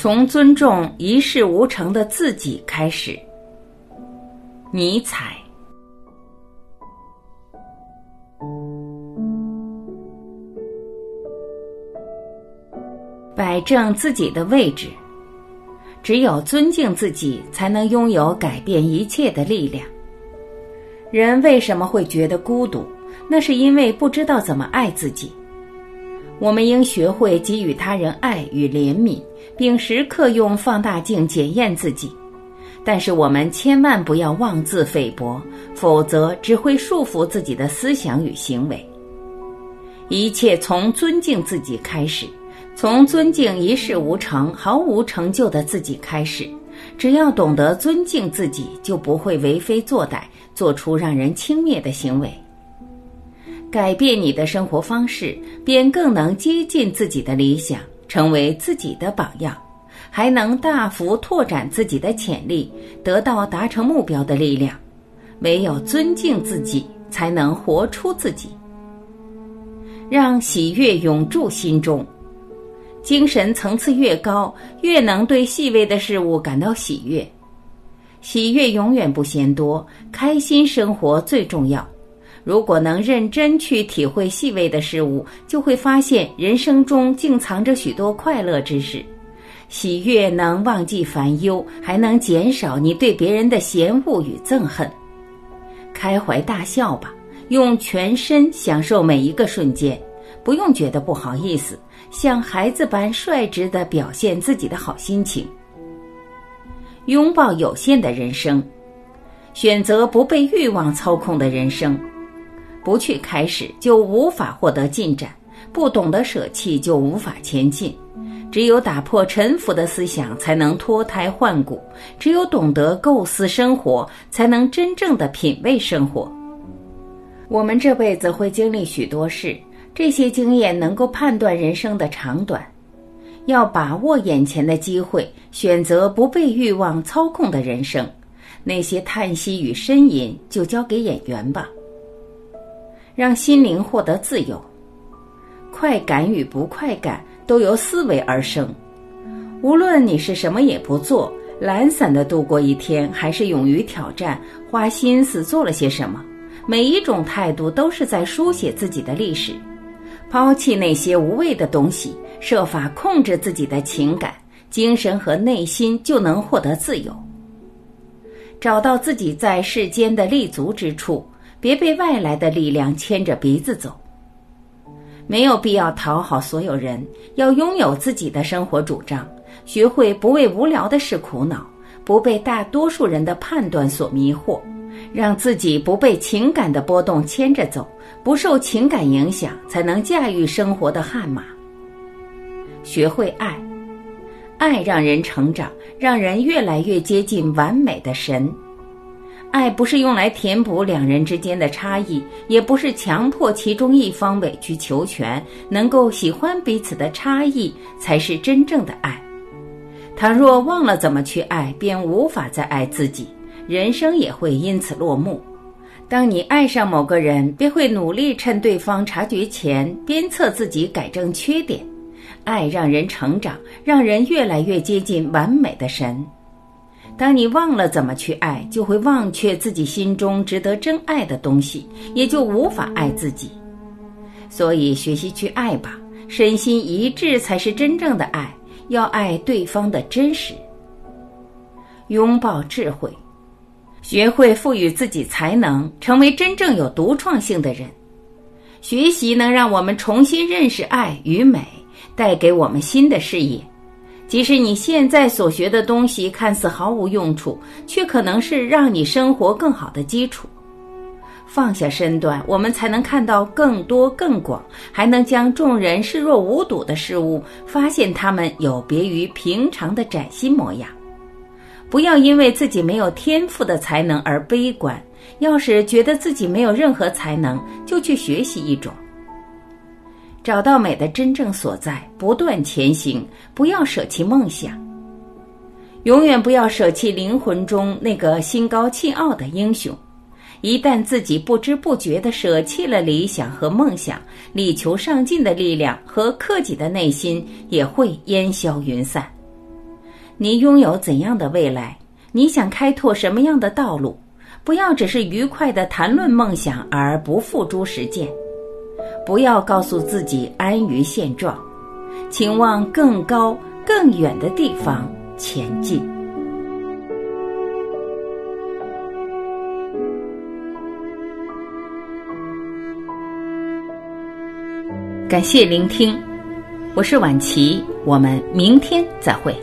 从尊重一事无成的自己开始。尼采。摆正自己的位置，只有尊敬自己，才能拥有改变一切的力量。人为什么会觉得孤独？那是因为不知道怎么爱自己。我们应学会给予他人爱与怜悯，并时刻用放大镜检验自己。但是我们千万不要妄自菲薄，否则只会束缚自己的思想与行为。一切从尊敬自己开始。从尊敬一事无成、毫无成就的自己开始，只要懂得尊敬自己，就不会为非作歹，做出让人轻蔑的行为。改变你的生活方式，便更能接近自己的理想，成为自己的榜样，还能大幅拓展自己的潜力，得到达成目标的力量。唯有尊敬自己，才能活出自己，让喜悦永驻心中。精神层次越高，越能对细微的事物感到喜悦。喜悦永远不嫌多，开心生活最重要。如果能认真去体会细微的事物，就会发现人生中竟藏着许多快乐之事。喜悦能忘记烦忧，还能减少你对别人的嫌恶与憎恨。开怀大笑吧，用全身享受每一个瞬间，不用觉得不好意思。像孩子般率直地表现自己的好心情，拥抱有限的人生，选择不被欲望操控的人生。不去开始，就无法获得进展；不懂得舍弃，就无法前进。只有打破沉浮的思想，才能脱胎换骨；只有懂得构思生活，才能真正的品味生活。我们这辈子会经历许多事。这些经验能够判断人生的长短，要把握眼前的机会，选择不被欲望操控的人生。那些叹息与呻吟就交给演员吧，让心灵获得自由。快感与不快感都由思维而生。无论你是什么也不做，懒散的度过一天，还是勇于挑战，花心思做了些什么，每一种态度都是在书写自己的历史。抛弃那些无谓的东西，设法控制自己的情感、精神和内心，就能获得自由。找到自己在世间的立足之处，别被外来的力量牵着鼻子走。没有必要讨好所有人，要拥有自己的生活主张，学会不为无聊的事苦恼，不被大多数人的判断所迷惑。让自己不被情感的波动牵着走，不受情感影响，才能驾驭生活的悍马。学会爱，爱让人成长，让人越来越接近完美的神。爱不是用来填补两人之间的差异，也不是强迫其中一方委曲求全。能够喜欢彼此的差异，才是真正的爱。倘若忘了怎么去爱，便无法再爱自己。人生也会因此落幕。当你爱上某个人，便会努力趁对方察觉前鞭策自己改正缺点。爱让人成长，让人越来越接近完美的神。当你忘了怎么去爱，就会忘却自己心中值得真爱的东西，也就无法爱自己。所以，学习去爱吧，身心一致才是真正的爱。要爱对方的真实，拥抱智慧。学会赋予自己才能，成为真正有独创性的人。学习能让我们重新认识爱与美，带给我们新的视野。即使你现在所学的东西看似毫无用处，却可能是让你生活更好的基础。放下身段，我们才能看到更多更广，还能将众人视若无睹的事物，发现他们有别于平常的崭新模样。不要因为自己没有天赋的才能而悲观。要是觉得自己没有任何才能，就去学习一种。找到美的真正所在，不断前行，不要舍弃梦想。永远不要舍弃灵魂中那个心高气傲的英雄。一旦自己不知不觉地舍弃了理想和梦想，力求上进的力量和克己的内心也会烟消云散。你拥有怎样的未来？你想开拓什么样的道路？不要只是愉快的谈论梦想而不付诸实践。不要告诉自己安于现状，请往更高、更远的地方前进。感谢聆听，我是晚琪，我们明天再会。